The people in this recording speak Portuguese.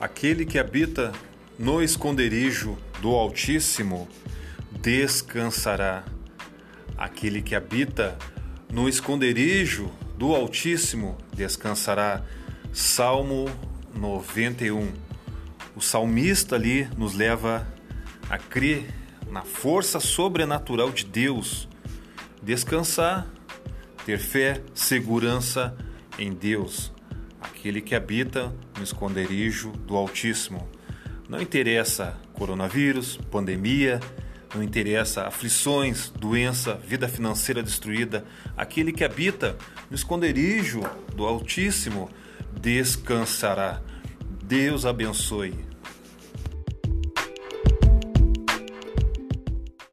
Aquele que habita no esconderijo do Altíssimo descansará. Aquele que habita no esconderijo do Altíssimo descansará. Salmo 91. O salmista ali nos leva a crer na força sobrenatural de Deus, descansar, ter fé, segurança em Deus, aquele que habita no esconderijo do Altíssimo. Não interessa coronavírus, pandemia, não interessa aflições, doença, vida financeira destruída, aquele que habita no esconderijo do Altíssimo descansará. Deus abençoe.